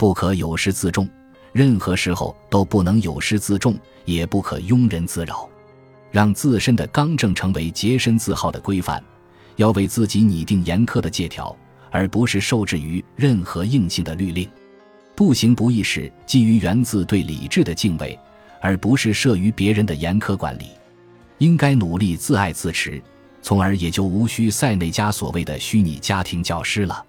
不可有失自重，任何时候都不能有失自重，也不可庸人自扰，让自身的刚正成为洁身自好的规范，要为自己拟定严苛的戒条，而不是受制于任何硬性的律令。不行不义时，基于源自对理智的敬畏，而不是慑于别人的严苛管理。应该努力自爱自持，从而也就无需塞内加所谓的虚拟家庭教师了。